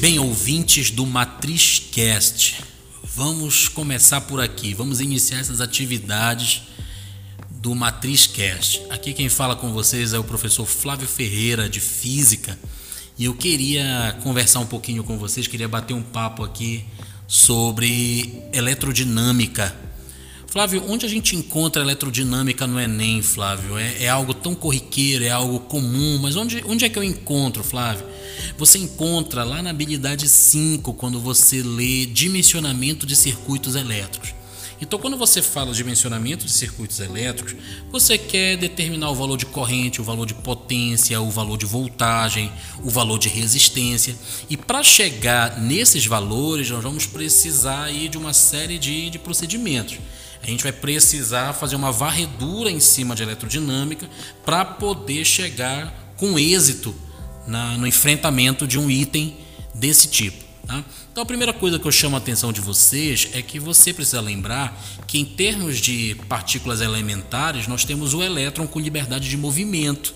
bem, ouvintes do MatrizCast, vamos começar por aqui. Vamos iniciar essas atividades do MatrizCast. Aqui quem fala com vocês é o professor Flávio Ferreira, de Física, e eu queria conversar um pouquinho com vocês, queria bater um papo aqui sobre eletrodinâmica. Flávio, onde a gente encontra eletrodinâmica no Enem, Flávio? É, é, algo tão corriqueiro, é algo comum, mas onde, onde é que eu encontro, Flávio? Você encontra lá na habilidade 5, quando você lê dimensionamento de circuitos elétricos. Então, quando você fala de dimensionamento de circuitos elétricos, você quer determinar o valor de corrente, o valor de potência, o valor de voltagem, o valor de resistência. E para chegar nesses valores, nós vamos precisar aí de uma série de, de procedimentos. A gente vai precisar fazer uma varredura em cima de eletrodinâmica para poder chegar com êxito na, no enfrentamento de um item desse tipo. Tá? Então a primeira coisa que eu chamo a atenção de vocês é que você precisa lembrar que em termos de partículas elementares nós temos o elétron com liberdade de movimento.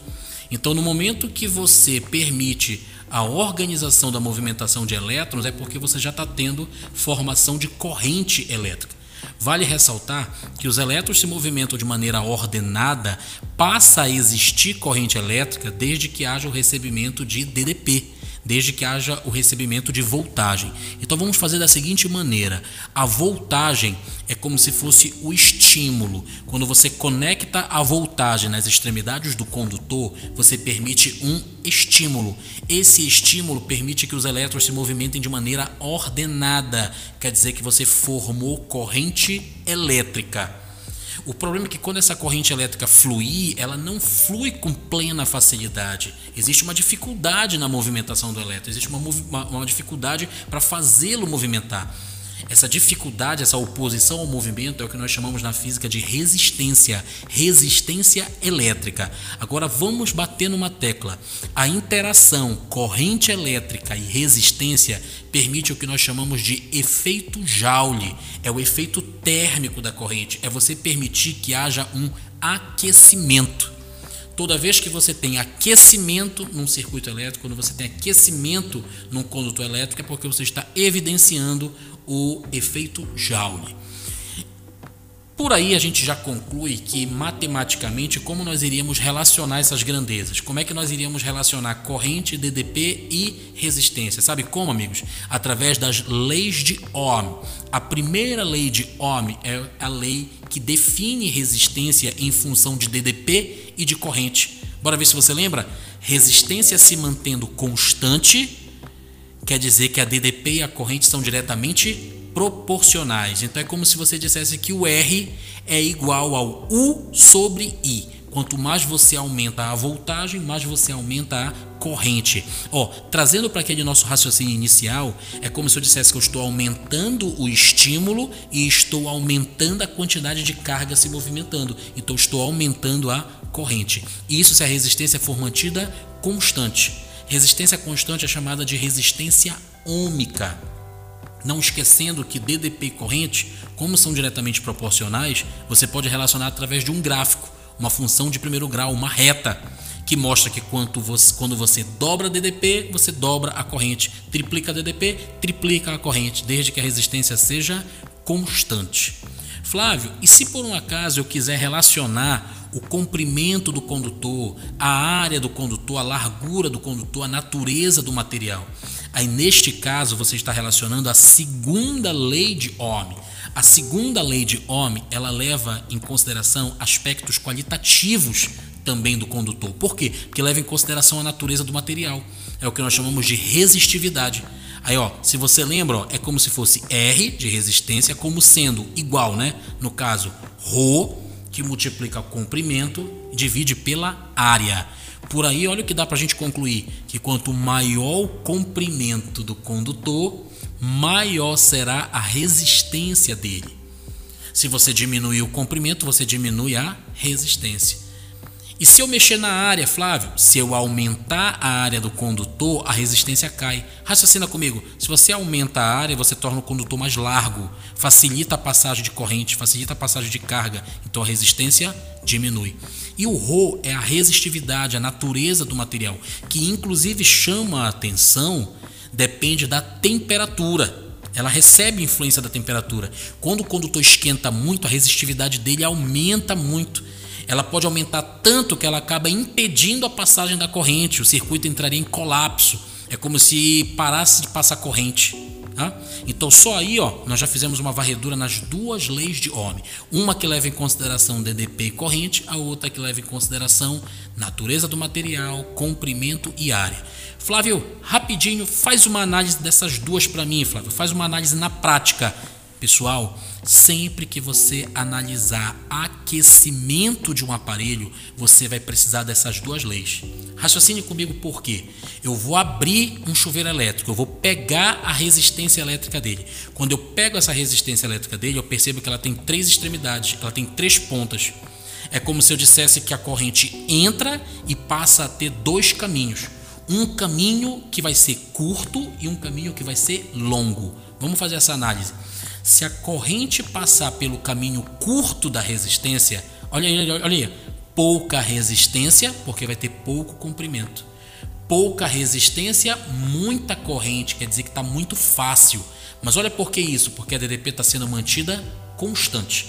Então no momento que você permite a organização da movimentação de elétrons é porque você já está tendo formação de corrente elétrica. Vale ressaltar que os elétrons se movimentam de maneira ordenada, passa a existir corrente elétrica desde que haja o recebimento de DDP desde que haja o recebimento de voltagem. Então vamos fazer da seguinte maneira: a voltagem é como se fosse o estímulo. Quando você conecta a voltagem nas extremidades do condutor, você permite um estímulo. Esse estímulo permite que os elétrons se movimentem de maneira ordenada, quer dizer que você formou corrente elétrica. O problema é que quando essa corrente elétrica fluir, ela não flui com plena facilidade. Existe uma dificuldade na movimentação do elétron, existe uma, uma, uma dificuldade para fazê-lo movimentar. Essa dificuldade, essa oposição ao movimento é o que nós chamamos na física de resistência, resistência elétrica. Agora vamos bater numa tecla. A interação corrente elétrica e resistência permite o que nós chamamos de efeito Joule. É o efeito térmico da corrente, é você permitir que haja um aquecimento. Toda vez que você tem aquecimento num circuito elétrico, quando você tem aquecimento num condutor elétrico, é porque você está evidenciando o efeito Joule. Por aí a gente já conclui que matematicamente como nós iríamos relacionar essas grandezas? Como é que nós iríamos relacionar corrente, DDP e resistência? Sabe como, amigos? Através das leis de Ohm. A primeira lei de Ohm é a lei que define resistência em função de DDP e de corrente. Bora ver se você lembra? Resistência se mantendo constante quer dizer que a DDP e a corrente são diretamente proporcionais. Então é como se você dissesse que o R é igual ao U sobre I. Quanto mais você aumenta a voltagem, mais você aumenta a corrente. Ó, trazendo para aquele nosso raciocínio inicial, é como se eu dissesse que eu estou aumentando o estímulo e estou aumentando a quantidade de carga se movimentando. Então estou aumentando a corrente. Isso se a resistência for mantida constante. Resistência constante é chamada de resistência ômica. Não esquecendo que DDP e corrente, como são diretamente proporcionais, você pode relacionar através de um gráfico, uma função de primeiro grau, uma reta, que mostra que você, quando você dobra DDP, você dobra a corrente, triplica DDP, triplica a corrente, desde que a resistência seja constante. Flávio, e se por um acaso eu quiser relacionar o comprimento do condutor, a área do condutor, a largura do condutor, a natureza do material. Aí, neste caso, você está relacionando a segunda lei de Ohm. A segunda lei de Ohm, ela leva em consideração aspectos qualitativos também do condutor. Por quê? Porque leva em consideração a natureza do material. É o que nós chamamos de resistividade. Aí, ó, se você lembra, ó, é como se fosse R de resistência como sendo igual, né? No caso, ρ que multiplica o comprimento divide pela área. Por aí, olha o que dá para a gente concluir: que quanto maior o comprimento do condutor, maior será a resistência dele. Se você diminuir o comprimento, você diminui a resistência. E se eu mexer na área, Flávio, se eu aumentar a área do condutor, a resistência cai. Raciocina comigo. Se você aumenta a área, você torna o condutor mais largo, facilita a passagem de corrente, facilita a passagem de carga, então a resistência diminui. E o Rho é a resistividade, a natureza do material, que inclusive chama a atenção depende da temperatura. Ela recebe influência da temperatura. Quando o condutor esquenta muito, a resistividade dele aumenta muito. Ela pode aumentar tanto que ela acaba impedindo a passagem da corrente. O circuito entraria em colapso. É como se parasse de passar corrente. Tá? Então só aí ó, nós já fizemos uma varredura nas duas leis de Ohm. Uma que leva em consideração DDP e corrente, a outra que leva em consideração natureza do material, comprimento e área. Flávio, rapidinho, faz uma análise dessas duas para mim, Flávio. Faz uma análise na prática. Pessoal, sempre que você analisar aquecimento de um aparelho, você vai precisar dessas duas leis. Raciocine comigo por quê? Eu vou abrir um chuveiro elétrico, eu vou pegar a resistência elétrica dele. Quando eu pego essa resistência elétrica dele, eu percebo que ela tem três extremidades, ela tem três pontas. É como se eu dissesse que a corrente entra e passa a ter dois caminhos. Um caminho que vai ser curto e um caminho que vai ser longo. Vamos fazer essa análise. Se a corrente passar pelo caminho curto da resistência, olha aí, olha aí, pouca resistência, porque vai ter pouco comprimento. Pouca resistência, muita corrente, quer dizer que está muito fácil. Mas olha por que isso? Porque a DDP está sendo mantida constante.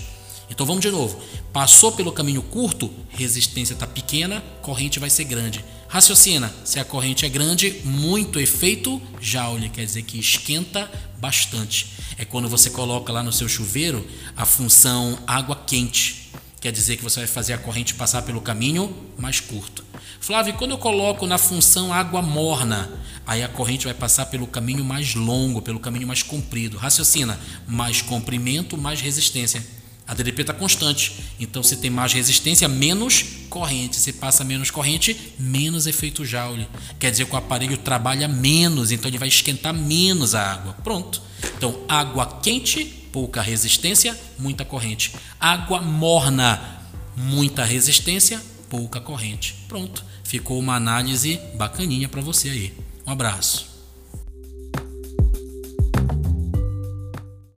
Então vamos de novo. Passou pelo caminho curto, resistência está pequena, corrente vai ser grande. Raciocina, se a corrente é grande, muito efeito Joule, quer dizer que esquenta bastante. É quando você coloca lá no seu chuveiro a função água quente. Quer dizer que você vai fazer a corrente passar pelo caminho mais curto. Flávio, quando eu coloco na função água morna, aí a corrente vai passar pelo caminho mais longo, pelo caminho mais comprido. Raciocina, mais comprimento, mais resistência. A DDP está constante. Então, se tem mais resistência, menos corrente. Se passa menos corrente, menos efeito Joule. Quer dizer que o aparelho trabalha menos, então ele vai esquentar menos a água. Pronto. Então, água quente, pouca resistência, muita corrente. Água morna, muita resistência, pouca corrente. Pronto. Ficou uma análise bacaninha para você aí. Um abraço.